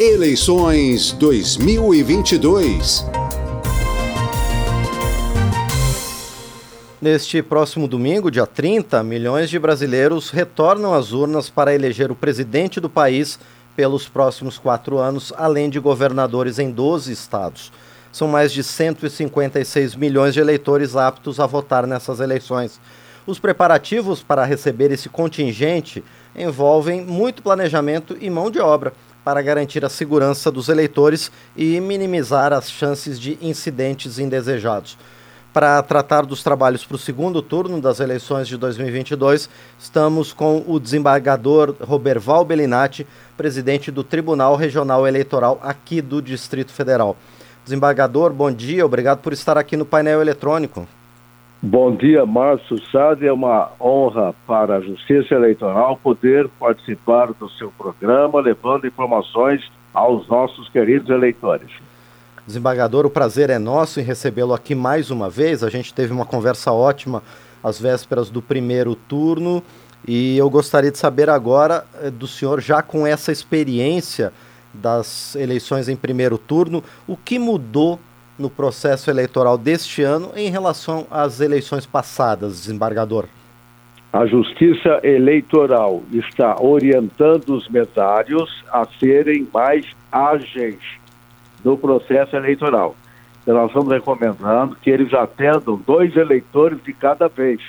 Eleições 2022. Neste próximo domingo, dia 30, milhões de brasileiros retornam às urnas para eleger o presidente do país pelos próximos quatro anos, além de governadores em 12 estados. São mais de 156 milhões de eleitores aptos a votar nessas eleições. Os preparativos para receber esse contingente envolvem muito planejamento e mão de obra para garantir a segurança dos eleitores e minimizar as chances de incidentes indesejados. Para tratar dos trabalhos para o segundo turno das eleições de 2022, estamos com o desembargador Roberval Bellinati, presidente do Tribunal Regional Eleitoral aqui do Distrito Federal. Desembargador, bom dia, obrigado por estar aqui no painel eletrônico. Bom dia, Márcio Sade. É uma honra para a Justiça Eleitoral poder participar do seu programa, levando informações aos nossos queridos eleitores. Desembargador, o prazer é nosso em recebê-lo aqui mais uma vez. A gente teve uma conversa ótima às vésperas do primeiro turno e eu gostaria de saber agora eh, do senhor, já com essa experiência das eleições em primeiro turno, o que mudou no processo eleitoral deste ano em relação às eleições passadas, desembargador? A Justiça Eleitoral está orientando os mesários a serem mais ágeis no processo eleitoral. Então, nós estamos recomendando que eles atendam dois eleitores de cada vez.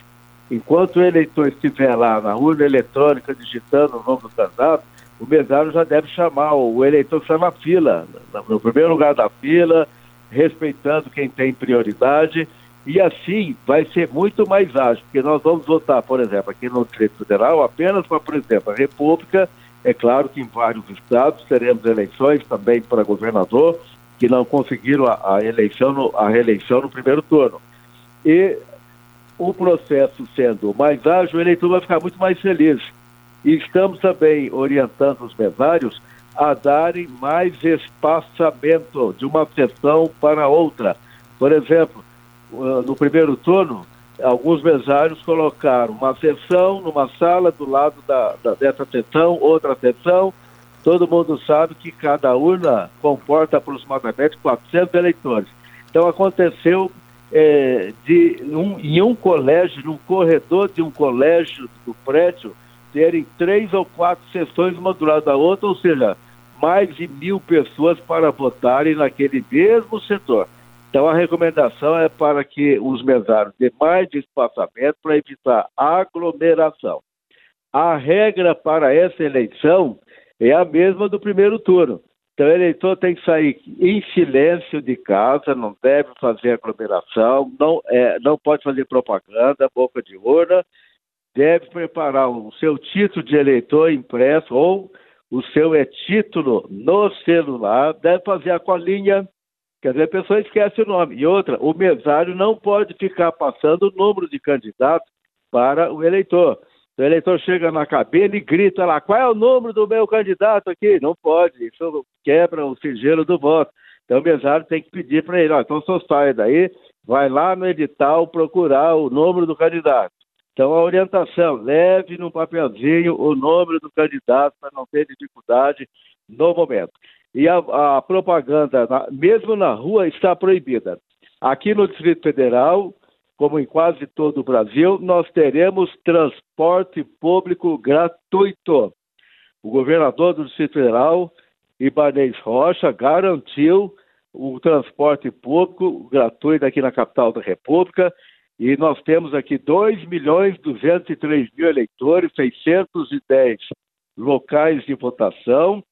Enquanto o eleitor estiver lá na urna eletrônica digitando o nome do candidato, o mesário já deve chamar o eleitor que está na fila, no primeiro lugar da fila, respeitando quem tem prioridade, e assim vai ser muito mais ágil, porque nós vamos votar, por exemplo, aqui no Distrito Federal, apenas para, por exemplo, a República. É claro que em vários estados teremos eleições também para governador, que não conseguiram a, a eleição, no, a reeleição no primeiro turno. E o processo sendo mais ágil, o eleitor vai ficar muito mais feliz. E estamos também orientando os mesários a darem mais espaçamento de uma sessão para outra. Por exemplo, uh, no primeiro turno, alguns mesários colocaram uma sessão numa sala do lado da, da, dessa sessão, outra sessão. Todo mundo sabe que cada urna comporta aproximadamente 400 eleitores. Então aconteceu é, de um, em um colégio, num corredor de um colégio do prédio, terem três ou quatro sessões uma do lado da outra, ou seja, mais de mil pessoas para votarem naquele mesmo setor. Então, a recomendação é para que os mesários dêem mais espaçamento para evitar aglomeração. A regra para essa eleição é a mesma do primeiro turno. Então, o eleitor tem que sair em silêncio de casa, não deve fazer aglomeração, não, é, não pode fazer propaganda, boca de urna, deve preparar o seu título de eleitor impresso ou o seu é título no celular, deve fazer a colinha, quer dizer, a pessoa esquece o nome. E outra, o mesário não pode ficar passando o número de candidatos para o eleitor. O eleitor chega na cabine e grita lá, qual é o número do meu candidato aqui? Não pode, isso quebra o sigilo do voto. Então o mesário tem que pedir para ele, ó, então só sai daí, vai lá no edital procurar o número do candidato. Então, a orientação, leve no papelzinho o nome do candidato para não ter dificuldade no momento. E a, a propaganda, na, mesmo na rua, está proibida. Aqui no Distrito Federal, como em quase todo o Brasil, nós teremos transporte público gratuito. O governador do Distrito Federal, Ibanez Rocha, garantiu o transporte público gratuito aqui na capital da República e nós temos aqui 2 milhões 203 mil eleitores, 610 locais de votação.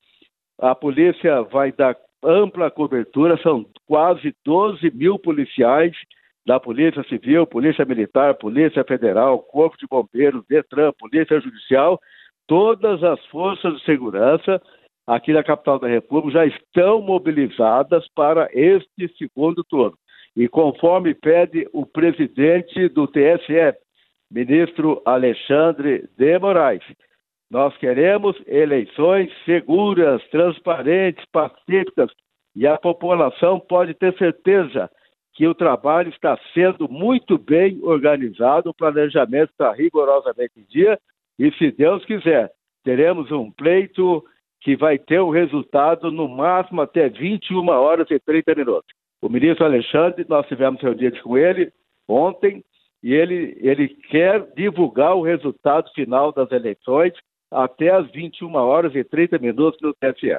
A polícia vai dar ampla cobertura, são quase 12 mil policiais da Polícia Civil, Polícia Militar, Polícia Federal, Corpo de Bombeiros, Detran, Polícia Judicial, todas as forças de segurança aqui na capital da República já estão mobilizadas para este segundo turno. E conforme pede o presidente do TSE, ministro Alexandre de Moraes, nós queremos eleições seguras, transparentes, pacíficas e a população pode ter certeza que o trabalho está sendo muito bem organizado, o planejamento está rigorosamente em dia e, se Deus quiser, teremos um pleito que vai ter o resultado no máximo até 21 horas e 30 minutos. O ministro Alexandre, nós tivemos reunidos com ele ontem e ele, ele quer divulgar o resultado final das eleições até as 21 horas e 30 minutos no TSE.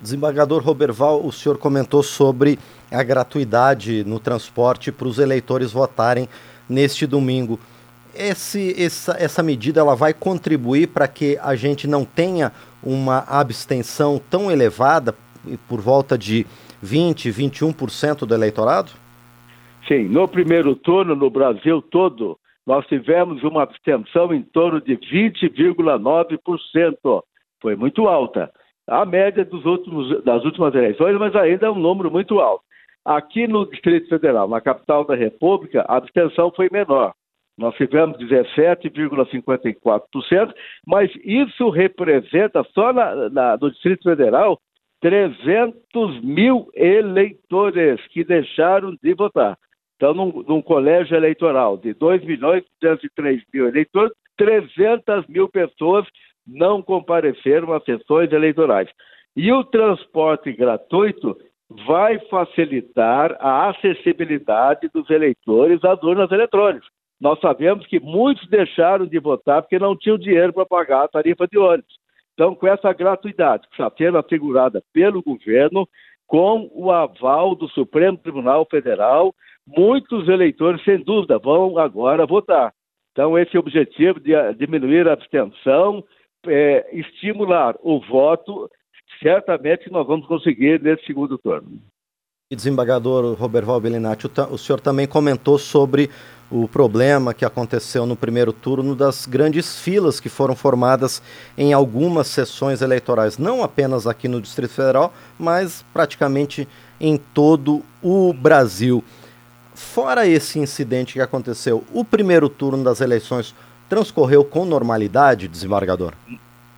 Desembargador Roberval, o senhor comentou sobre a gratuidade no transporte para os eleitores votarem neste domingo. Esse, essa, essa medida ela vai contribuir para que a gente não tenha uma abstenção tão elevada, por volta de 20, 21% do eleitorado? Sim, no primeiro turno, no Brasil todo, nós tivemos uma abstenção em torno de 20,9%. Foi muito alta. A média dos últimos, das últimas eleições, mas ainda é um número muito alto. Aqui no Distrito Federal, na capital da República, a abstenção foi menor. Nós tivemos 17,54%, mas isso representa, só na, na, no Distrito Federal, 300 mil eleitores que deixaram de votar. Então, num, num colégio eleitoral de 2 milhões e 203 mil eleitores, 300 mil pessoas não compareceram às sessões eleitorais. E o transporte gratuito vai facilitar a acessibilidade dos eleitores às urnas eletrônicas. Nós sabemos que muitos deixaram de votar porque não tinham dinheiro para pagar a tarifa de ônibus. Então, com essa gratuidade que está sendo assegurada pelo governo, com o aval do Supremo Tribunal Federal, muitos eleitores, sem dúvida, vão agora votar. Então, esse objetivo de diminuir a abstenção, é, estimular o voto, certamente nós vamos conseguir nesse segundo turno. E desembargador Roberval Bellinati, o senhor também comentou sobre o problema que aconteceu no primeiro turno das grandes filas que foram formadas em algumas sessões eleitorais, não apenas aqui no Distrito Federal, mas praticamente em todo o Brasil. Fora esse incidente que aconteceu, o primeiro turno das eleições transcorreu com normalidade, desembargador?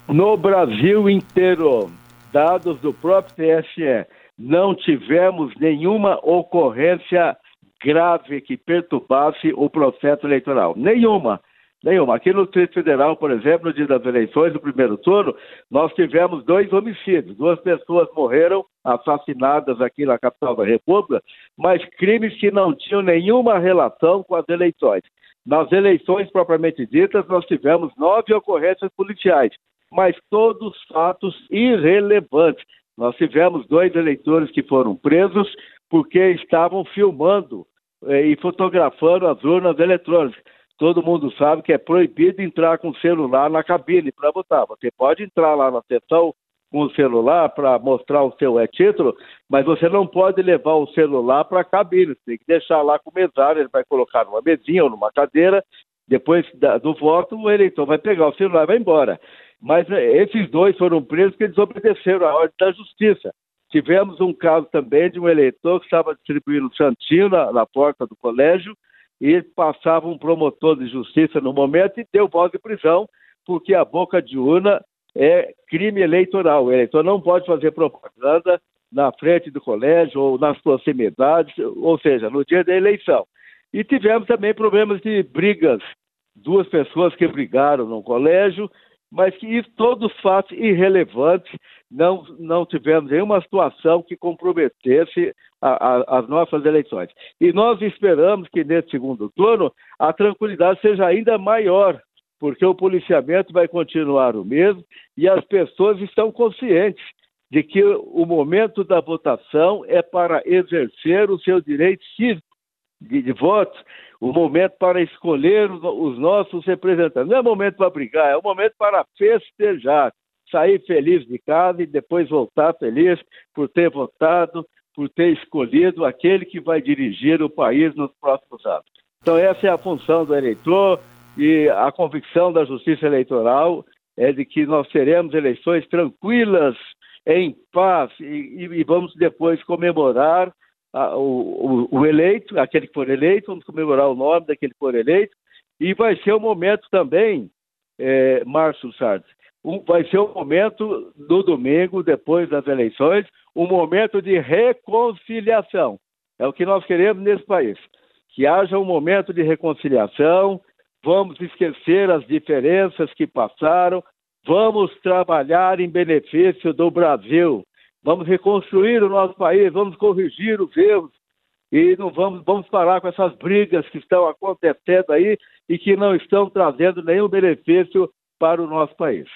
No Brasil inteiro, dados do próprio TSE, não tivemos nenhuma ocorrência grave que perturbasse o processo eleitoral. Nenhuma. Nenhuma. Aqui no Distrito Federal, por exemplo, no dia das eleições, no primeiro turno, nós tivemos dois homicídios. Duas pessoas morreram assassinadas aqui na capital da República, mas crimes que não tinham nenhuma relação com as eleições. Nas eleições propriamente ditas, nós tivemos nove ocorrências policiais, mas todos fatos irrelevantes. Nós tivemos dois eleitores que foram presos porque estavam filmando eh, e fotografando as urnas eletrônicas. Todo mundo sabe que é proibido entrar com o celular na cabine para votar. Você pode entrar lá na sessão com o celular para mostrar o seu é, título, mas você não pode levar o celular para a cabine. Você tem que deixar lá com o mesário, ele vai colocar numa mesinha ou numa cadeira. Depois do voto, o eleitor vai pegar o celular e vai embora. Mas eh, esses dois foram presos porque desobedeceram a ordem da justiça. Tivemos um caso também de um eleitor que estava distribuindo santinho na, na porta do colégio e passava um promotor de justiça no momento e deu voz de prisão, porque a boca de urna é crime eleitoral. O eleitor não pode fazer propaganda na frente do colégio ou nas proximidades, ou seja, no dia da eleição. E tivemos também problemas de brigas, duas pessoas que brigaram no colégio mas que todos fatos irrelevantes, não, não tivemos nenhuma situação que comprometesse a, a, as nossas eleições. E nós esperamos que nesse segundo turno a tranquilidade seja ainda maior, porque o policiamento vai continuar o mesmo e as pessoas estão conscientes de que o momento da votação é para exercer o seu direito cívico de, de voto o momento para escolher os nossos representantes. Não é momento para brigar, é o momento para festejar, sair feliz de casa e depois voltar feliz por ter votado, por ter escolhido aquele que vai dirigir o país nos próximos anos. Então, essa é a função do eleitor e a convicção da Justiça Eleitoral é de que nós teremos eleições tranquilas, em paz, e, e vamos depois comemorar a, o, o, eleito, aquele que for eleito, vamos comemorar o nome daquele que for eleito, e vai ser o momento também, é, Márcio Sardes, um, vai ser o momento do domingo, depois das eleições, um momento de reconciliação. É o que nós queremos nesse país. Que haja um momento de reconciliação, vamos esquecer as diferenças que passaram, Vamos trabalhar em benefício do Brasil. Vamos reconstruir o nosso país, vamos corrigir os erros e não vamos, vamos parar com essas brigas que estão acontecendo aí e que não estão trazendo nenhum benefício para o nosso país.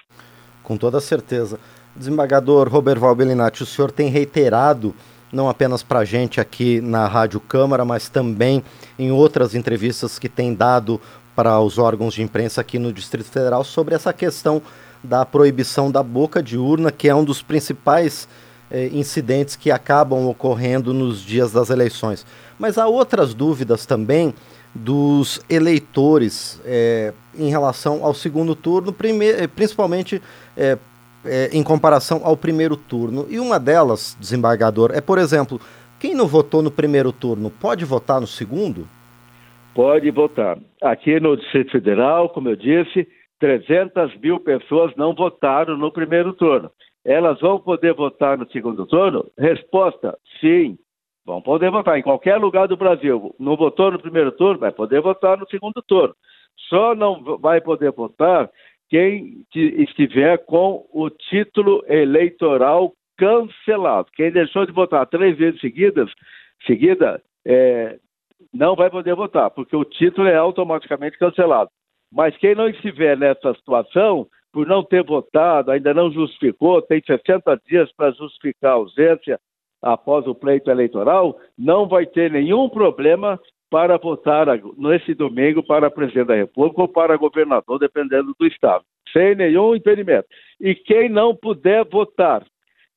Com toda certeza. Desembargador Roberval Bellinati, o senhor tem reiterado, não apenas para a gente aqui na Rádio Câmara, mas também em outras entrevistas que tem dado para os órgãos de imprensa aqui no Distrito Federal, sobre essa questão da proibição da boca de urna, que é um dos principais eh, incidentes que acabam ocorrendo nos dias das eleições. Mas há outras dúvidas também dos eleitores eh, em relação ao segundo turno, primeir, principalmente eh, em comparação ao primeiro turno. E uma delas, desembargador, é, por exemplo, quem não votou no primeiro turno pode votar no segundo? Pode votar. Aqui no Distrito Federal, como eu disse, 300 mil pessoas não votaram no primeiro turno. Elas vão poder votar no segundo turno? Resposta: sim. Vão poder votar em qualquer lugar do Brasil. Não votou no primeiro turno? Vai poder votar no segundo turno. Só não vai poder votar quem estiver com o título eleitoral cancelado. Quem deixou de votar três vezes seguidas, seguida, é, não vai poder votar, porque o título é automaticamente cancelado. Mas quem não estiver nessa situação, por não ter votado, ainda não justificou, tem 60 dias para justificar a ausência após o pleito eleitoral, não vai ter nenhum problema para votar nesse domingo para presidente da República ou para governador, dependendo do estado, sem nenhum impedimento. E quem não puder votar,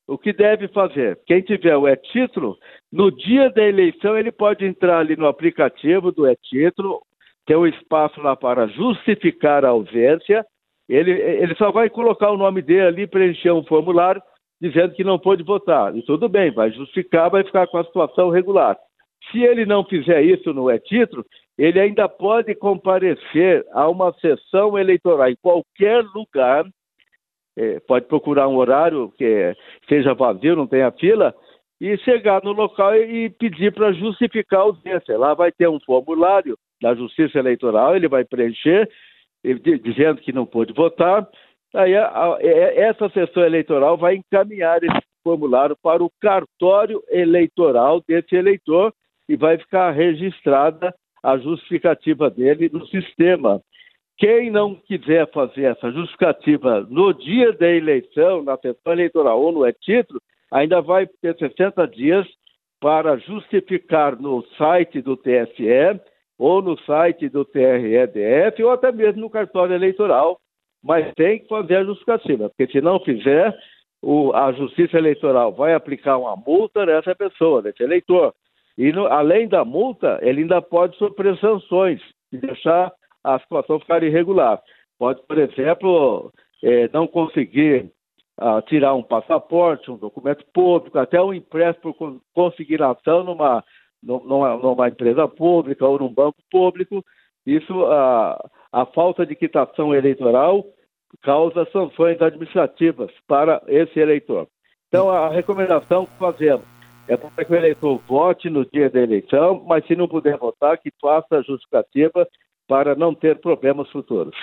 o que deve fazer? Quem tiver o e-título, no dia da eleição ele pode entrar ali no aplicativo do e-título tem um espaço lá para justificar a ausência. Ele, ele só vai colocar o nome dele ali, preencher um formulário dizendo que não pôde votar. E tudo bem, vai justificar, vai ficar com a situação regular. Se ele não fizer isso no e-título, ele ainda pode comparecer a uma sessão eleitoral em qualquer lugar, é, pode procurar um horário que seja vazio, não tenha fila, e chegar no local e pedir para justificar a ausência. Lá vai ter um formulário da Justiça Eleitoral, ele vai preencher, dizendo que não pôde votar. Aí a, a, essa sessão eleitoral vai encaminhar esse formulário para o cartório eleitoral desse eleitor e vai ficar registrada a justificativa dele no sistema. Quem não quiser fazer essa justificativa no dia da eleição, na sessão eleitoral ou no e-título, ainda vai ter 60 dias para justificar no site do TSE ou no site do TREDF ou até mesmo no cartório eleitoral, mas tem que fazer a justificativa, porque se não fizer, o, a Justiça Eleitoral vai aplicar uma multa nessa pessoa, nesse eleitor. E no, além da multa, ele ainda pode sofrer sanções e deixar a situação ficar irregular. Pode, por exemplo, é, não conseguir ah, tirar um passaporte, um documento público, até um empréstimo por consignação numa numa, numa empresa pública ou num banco público, isso, a, a falta de quitação eleitoral causa sanções administrativas para esse eleitor. Então, a recomendação que fazemos é para que o eleitor vote no dia da eleição, mas se não puder votar, que faça a justificativa para não ter problemas futuros.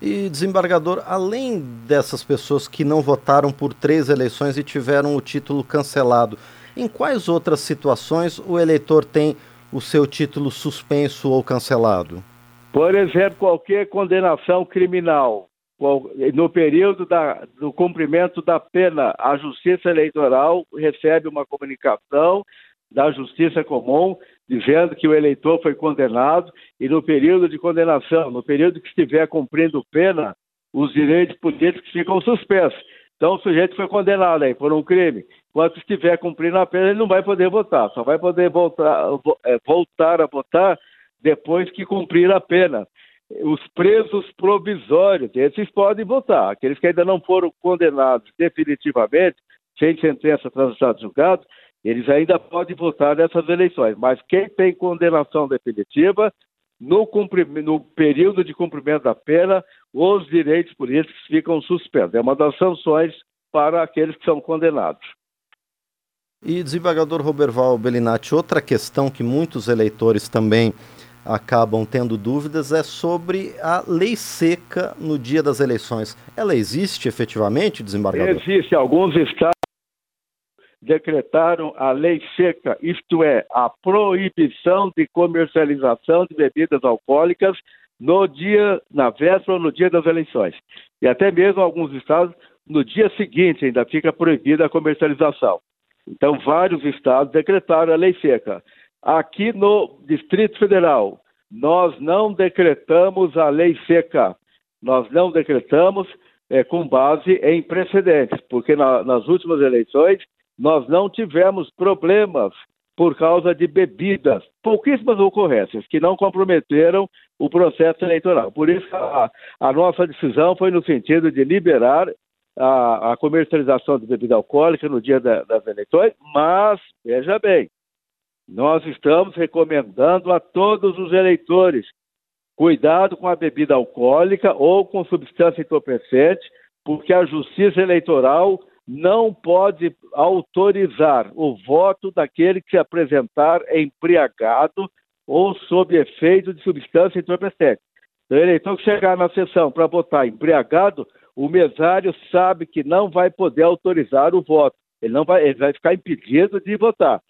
E, desembargador, além dessas pessoas que não votaram por três eleições e tiveram o título cancelado, em quais outras situações o eleitor tem o seu título suspenso ou cancelado? Por exemplo, qualquer condenação criminal. No período da, do cumprimento da pena, a Justiça Eleitoral recebe uma comunicação da Justiça Comum dizendo que o eleitor foi condenado e no período de condenação, no período que estiver cumprindo pena, os direitos políticos ficam suspensos. Então, o sujeito foi condenado aí por um crime. Enquanto estiver cumprindo a pena, ele não vai poder votar. Só vai poder voltar, é, voltar a votar depois que cumprir a pena. Os presos provisórios, esses podem votar. Aqueles que ainda não foram condenados definitivamente, sem sentença transitada julgado, eles ainda podem votar nessas eleições. Mas quem tem condenação definitiva, no, no, período de cumprimento da pena, os direitos políticos ficam suspensos. É uma das sanções para aqueles que são condenados. E desembargador Roberval Bellinati, outra questão que muitos eleitores também acabam tendo dúvidas é sobre a lei seca no dia das eleições. Ela existe efetivamente, desembargador? Existe. Alguns estados decretaram a lei seca, isto é, a proibição de comercialização de bebidas alcoólicas no dia, na véspera no dia das eleições. E até mesmo alguns estados, no dia seguinte, ainda fica proibida a comercialização. Então, vários estados decretaram a lei seca. Aqui no Distrito Federal, nós não decretamos a lei seca. Nós não decretamos é, com base em precedentes, porque na, nas últimas eleições nós não tivemos problemas por causa de bebidas, pouquíssimas ocorrências que não comprometeram o processo eleitoral. Por isso, a, a nossa decisão foi no sentido de liberar a, a comercialização de bebida alcoólica no dia da, das eleições, mas, veja bem, nós estamos recomendando a todos os eleitores cuidado com a bebida alcoólica ou com substância entorpecente, porque a Justiça Eleitoral não pode autorizar o voto daquele que se apresentar embriagado ou sob efeito de substância entorpecente. Então, o eleitor que chegar na sessão para votar embriagado, o mesário sabe que não vai poder autorizar o voto. Ele não vai, ele vai ficar impedido de votar.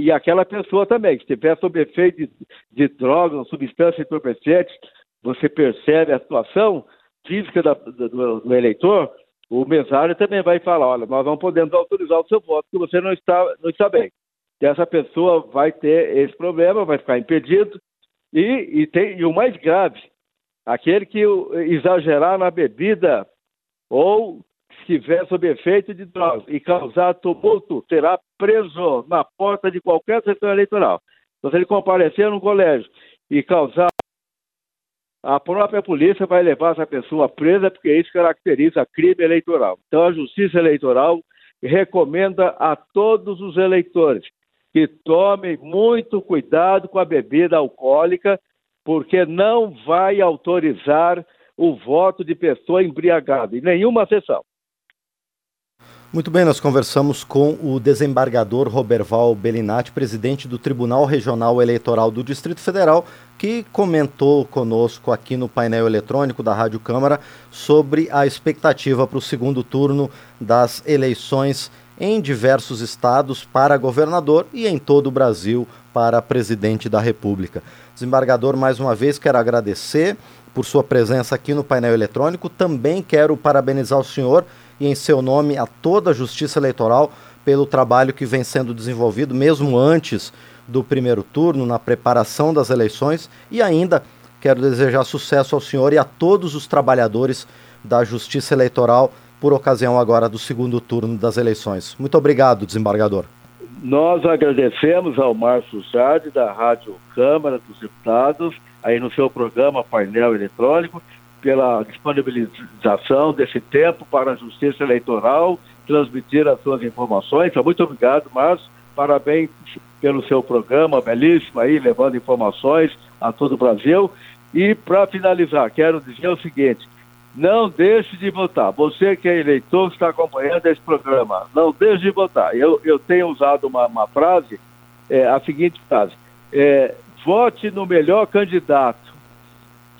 E aquela pessoa também, que estiver sob efeito de, de drogas substâncias entorpecentes, você percebe a situação física da, do, do eleitor, o mesário também vai falar, olha, nós não podemos autorizar o seu voto, porque você não está, não está bem. E essa pessoa vai ter esse problema, vai ficar impedido. E, e, tem, e o mais grave, aquele que exagerar na bebida ou estiver sob efeito de drogas e causar tumulto, será preso na porta de qualquer setor eleitoral. Então, se ele comparecer no colégio e causar a própria polícia vai levar essa pessoa presa, porque isso caracteriza crime eleitoral. Então, a Justiça Eleitoral recomenda a todos os eleitores que tomem muito cuidado com a bebida alcoólica, porque não vai autorizar o voto de pessoa embriagada em nenhuma sessão. Muito bem, nós conversamos com o desembargador Roberval Bellinati, presidente do Tribunal Regional Eleitoral do Distrito Federal, que comentou conosco aqui no painel eletrônico da Rádio Câmara sobre a expectativa para o segundo turno das eleições em diversos estados para governador e em todo o Brasil para presidente da República. Desembargador, mais uma vez quero agradecer por sua presença aqui no painel eletrônico. Também quero parabenizar o senhor e em seu nome a toda a Justiça Eleitoral pelo trabalho que vem sendo desenvolvido, mesmo antes do primeiro turno, na preparação das eleições. E ainda quero desejar sucesso ao senhor e a todos os trabalhadores da Justiça Eleitoral por ocasião agora do segundo turno das eleições. Muito obrigado, desembargador. Nós agradecemos ao Márcio Jade, da Rádio Câmara dos Deputados, aí no seu programa Painel Eletrônico, pela disponibilização desse tempo para a Justiça Eleitoral transmitir as suas informações. Então, muito obrigado, Márcio. Parabéns pelo seu programa belíssimo aí, levando informações a todo o Brasil. E para finalizar, quero dizer o seguinte: não deixe de votar. Você que é eleitor, está acompanhando esse programa, não deixe de votar. Eu, eu tenho usado uma, uma frase, é, a seguinte frase: é, vote no melhor candidato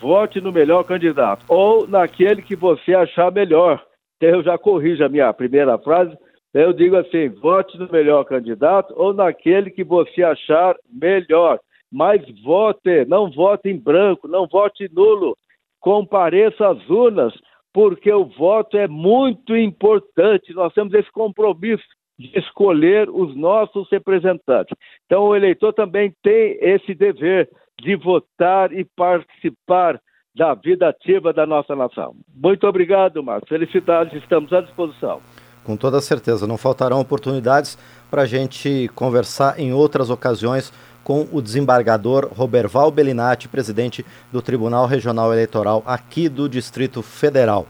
vote no melhor candidato ou naquele que você achar melhor. Eu já corrijo a minha primeira frase. Eu digo assim: vote no melhor candidato ou naquele que você achar melhor. Mas vote, não vote em branco, não vote nulo. Compareça às urnas, porque o voto é muito importante. Nós temos esse compromisso de escolher os nossos representantes. Então, o eleitor também tem esse dever de votar e participar da vida ativa da nossa nação. Muito obrigado, Marcos. Felicidades, estamos à disposição. Com toda certeza, não faltarão oportunidades para a gente conversar em outras ocasiões com o desembargador Roberval Bellinati, presidente do Tribunal Regional Eleitoral aqui do Distrito Federal.